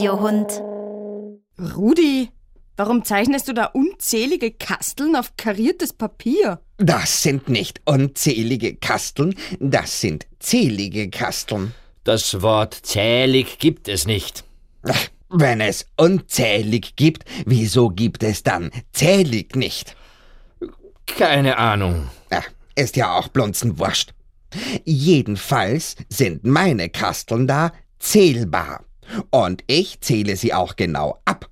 Radiohund. Rudi, warum zeichnest du da unzählige Kasteln auf kariertes Papier? Das sind nicht unzählige Kasteln, das sind zählige Kasteln. Das Wort zählig gibt es nicht. Ach, wenn es unzählig gibt, wieso gibt es dann zählig nicht? Keine Ahnung. Ach, ist ja auch blunzenwurscht. Jedenfalls sind meine Kasteln da zählbar. Und ich zähle sie auch genau ab,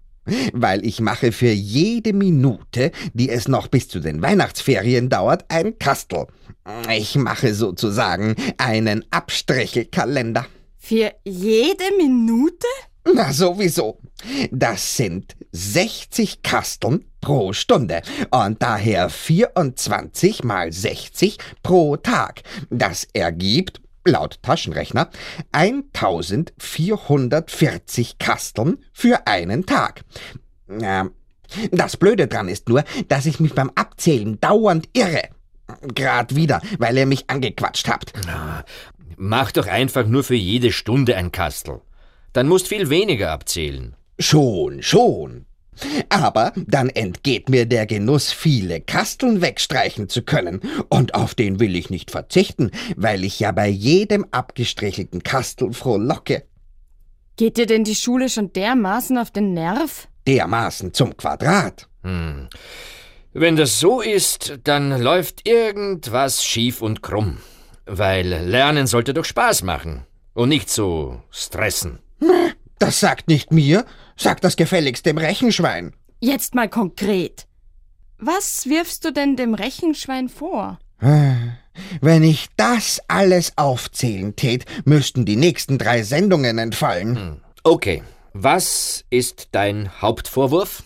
weil ich mache für jede Minute, die es noch bis zu den Weihnachtsferien dauert, ein Kastel. Ich mache sozusagen einen Abstrichelkalender. Für jede Minute? Na sowieso. Das sind 60 Kasteln pro Stunde und daher 24 mal 60 pro Tag. Das ergibt, laut Taschenrechner, 1440 Kasteln für einen Tag. Das Blöde dran ist nur, dass ich mich beim Abzählen dauernd irre. Grad wieder, weil ihr mich angequatscht habt. Mach doch einfach nur für jede Stunde ein Kastel. Dann musst viel weniger abzählen. Schon, schon. Aber dann entgeht mir der Genuss, viele Kasteln wegstreichen zu können. Und auf den will ich nicht verzichten, weil ich ja bei jedem abgestrichelten Kastel frohlocke. Geht dir denn die Schule schon dermaßen auf den Nerv? Dermaßen zum Quadrat. Hm. Wenn das so ist, dann läuft irgendwas schief und krumm. Weil Lernen sollte doch Spaß machen und nicht so stressen. Das sagt nicht mir, sagt das gefälligst dem Rechenschwein. Jetzt mal konkret. Was wirfst du denn dem Rechenschwein vor? Wenn ich das alles aufzählen tät, müssten die nächsten drei Sendungen entfallen. Hm. Okay. Was ist dein Hauptvorwurf?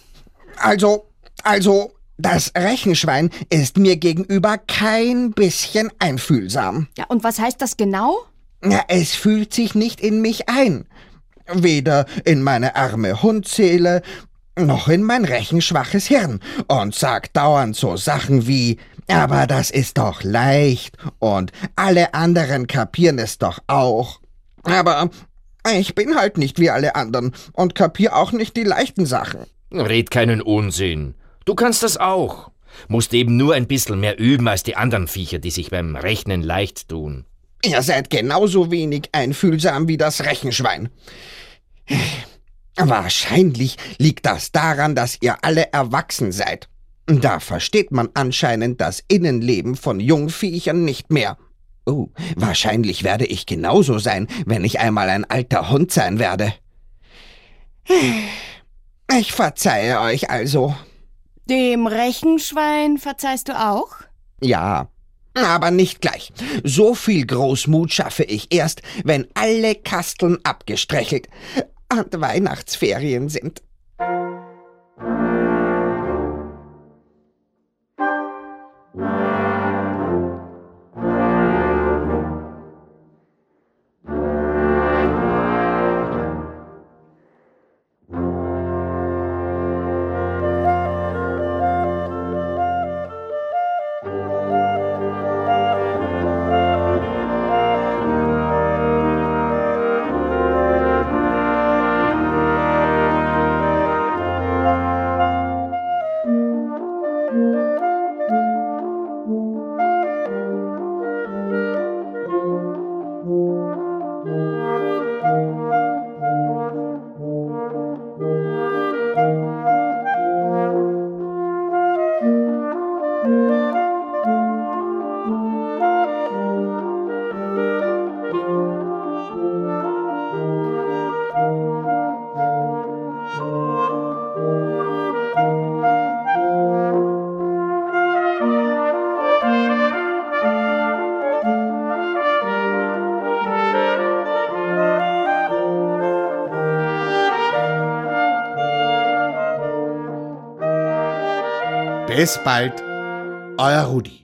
Also, also, das Rechenschwein ist mir gegenüber kein bisschen einfühlsam. Ja, und was heißt das genau? Ja, es fühlt sich nicht in mich ein. Weder in meine arme Hundseele, noch in mein rechenschwaches Hirn und sagt dauernd so Sachen wie, aber das ist doch leicht und alle anderen kapieren es doch auch. Aber ich bin halt nicht wie alle anderen und kapier auch nicht die leichten Sachen. Red keinen Unsinn. Du kannst das auch. Musst eben nur ein bisschen mehr üben als die anderen Viecher, die sich beim Rechnen leicht tun. Ihr seid genauso wenig einfühlsam wie das Rechenschwein. Wahrscheinlich liegt das daran, dass ihr alle erwachsen seid. Da versteht man anscheinend das Innenleben von Jungviechern nicht mehr. Oh, wahrscheinlich werde ich genauso sein, wenn ich einmal ein alter Hund sein werde. Ich verzeihe euch also. Dem Rechenschwein verzeihst du auch? Ja, aber nicht gleich. So viel Großmut schaffe ich erst, wenn alle Kasteln abgestrichelt und Weihnachtsferien sind. Bis bald, euer Rudi.